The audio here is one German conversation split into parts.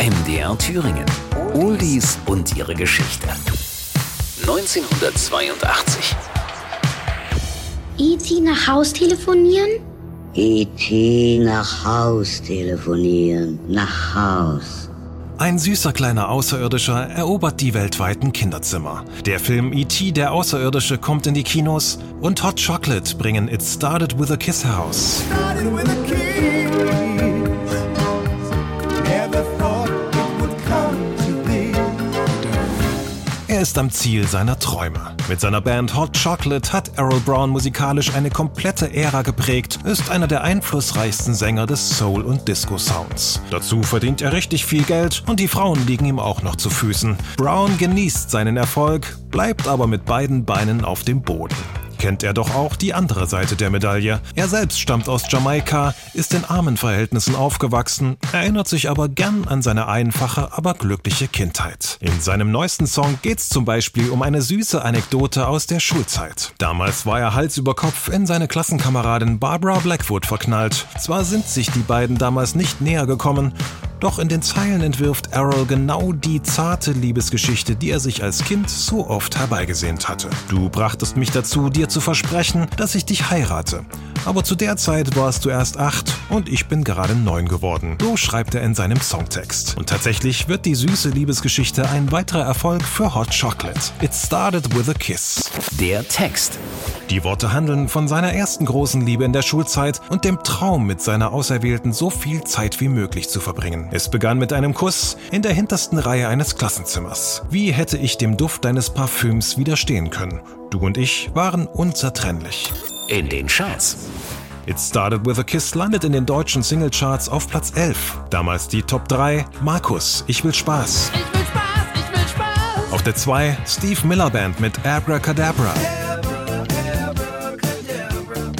MDR Thüringen. Oldies und ihre Geschichte. 1982. E.T. nach Haus telefonieren? E.T. nach Haus telefonieren. Nach Haus. Ein süßer kleiner Außerirdischer erobert die weltweiten Kinderzimmer. Der Film E.T. der Außerirdische kommt in die Kinos und Hot Chocolate bringen It Started With a Kiss heraus. Er ist am Ziel seiner Träume. Mit seiner Band Hot Chocolate hat Errol Brown musikalisch eine komplette Ära geprägt, ist einer der einflussreichsten Sänger des Soul- und Disco-Sounds. Dazu verdient er richtig viel Geld und die Frauen liegen ihm auch noch zu Füßen. Brown genießt seinen Erfolg, bleibt aber mit beiden Beinen auf dem Boden kennt er doch auch die andere Seite der Medaille. Er selbst stammt aus Jamaika, ist in armen Verhältnissen aufgewachsen, erinnert sich aber gern an seine einfache, aber glückliche Kindheit. In seinem neuesten Song geht's zum Beispiel um eine süße Anekdote aus der Schulzeit. Damals war er Hals über Kopf in seine Klassenkameradin Barbara Blackwood verknallt. Zwar sind sich die beiden damals nicht näher gekommen, doch in den Zeilen entwirft Errol genau die zarte Liebesgeschichte, die er sich als Kind so oft herbeigesehnt hatte. Du brachtest mich dazu, dir zu versprechen, dass ich dich heirate. Aber zu der Zeit warst du erst acht und ich bin gerade neun geworden. So schreibt er in seinem Songtext. Und tatsächlich wird die süße Liebesgeschichte ein weiterer Erfolg für Hot Chocolate. It started with a kiss. Der Text. Die Worte handeln von seiner ersten großen Liebe in der Schulzeit und dem Traum, mit seiner Auserwählten so viel Zeit wie möglich zu verbringen. Es begann mit einem Kuss in der hintersten Reihe eines Klassenzimmers. Wie hätte ich dem Duft deines Parfüms widerstehen können? Du und ich waren unzertrennlich. In den Charts. It Started With a Kiss landet in den deutschen Singlecharts auf Platz 11. Damals die Top 3 Markus, Ich will Spaß. Ich will Spaß, ich will Spaß. Auf der 2 Steve Miller Band mit Abracadabra.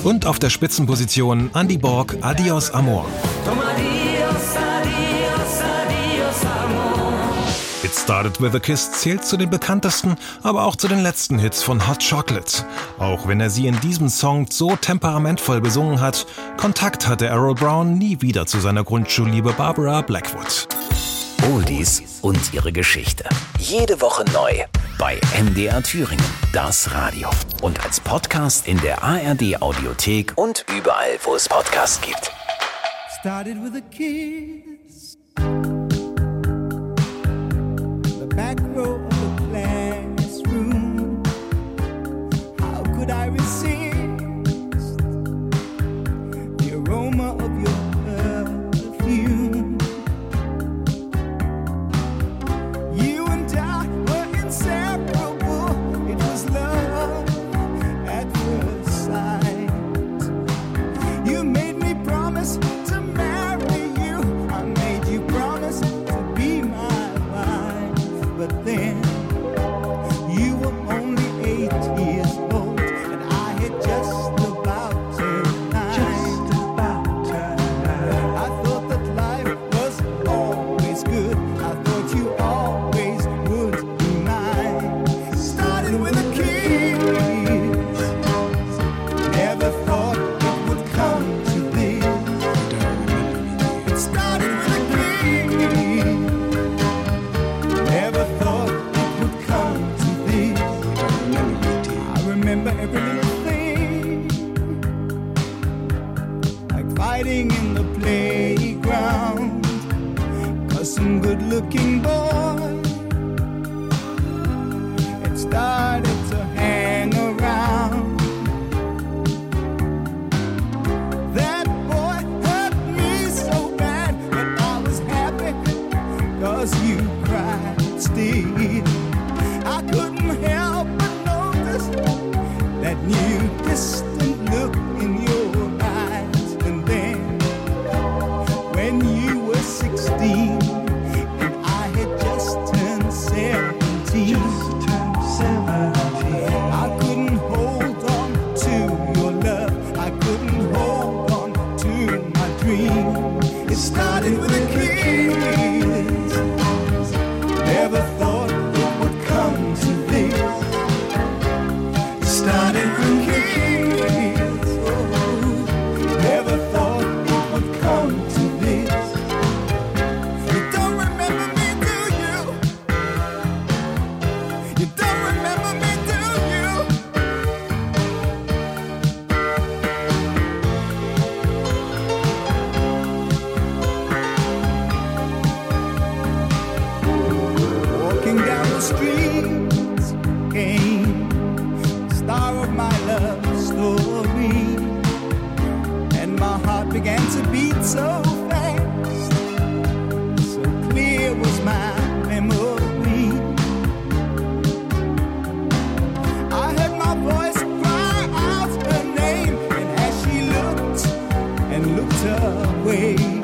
Und auf der Spitzenposition Andy Borg Adios Amor. It Started With a Kiss zählt zu den bekanntesten, aber auch zu den letzten Hits von Hot Chocolate. Auch wenn er sie in diesem Song so temperamentvoll besungen hat, Kontakt hatte Errol Brown nie wieder zu seiner Grundschulliebe Barbara Blackwood. Oldies und ihre Geschichte. Jede Woche neu bei MDR Thüringen, das Radio. Und als Podcast in der ARD Audiothek und überall, wo es Podcasts gibt. started with a kiss. The back row cause you cried still. I couldn't help but notice that new distant look in your eyes. And then when you streets came star of my love story, and my heart began to beat so fast. So clear was my memory. I heard my voice cry out her name, and as she looked and looked away,